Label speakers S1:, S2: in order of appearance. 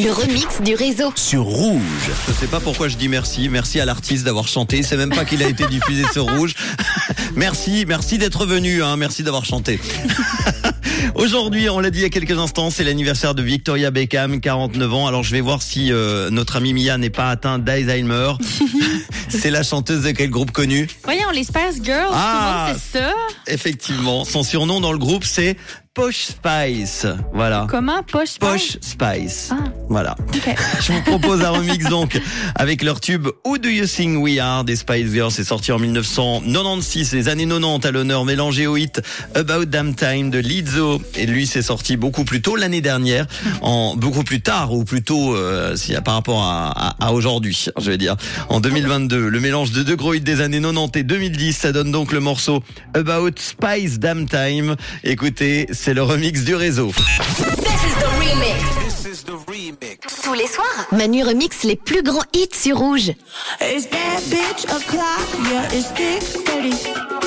S1: du réseau.
S2: sur Rouge.
S3: Je sais pas pourquoi je dis merci. Merci à l'artiste d'avoir chanté. C'est même pas qu'il a été diffusé sur Rouge. merci, merci d'être venu. Hein. Merci d'avoir chanté. Aujourd'hui, on l'a dit il y a quelques instants, c'est l'anniversaire de Victoria Beckham, 49 ans. Alors je vais voir si euh, notre ami Mia n'est pas atteint d'Alzheimer. c'est la chanteuse de quel groupe connu
S4: Voyons, les Spice Girls,
S3: Ah.
S4: le sait ça.
S3: Effectivement, son surnom dans le groupe c'est Posh Spice. Voilà.
S4: Comment? Poche
S3: Posh Spice?
S4: Ah.
S3: Voilà. Je vous propose un remix donc avec leur tube Who Do You Think We Are des Spice Girls. C'est sorti en 1996, les années 90 à l'honneur, mélangé au hit About Damn Time de Lizzo. Et lui, c'est sorti beaucoup plus tôt l'année dernière, en beaucoup plus tard ou plutôt euh, si, par rapport à, à, à aujourd'hui, je vais dire, en 2022. Le mélange de deux gros hits des années 90 et 2010, ça donne donc le morceau About Spice Damn Time. Écoutez, c'est le remix du réseau.
S1: This is the remix. Tous les soirs, Manu remix les plus grands hits sur Rouge.
S5: It's bad bitch o'clock, yeah, it's thick 30.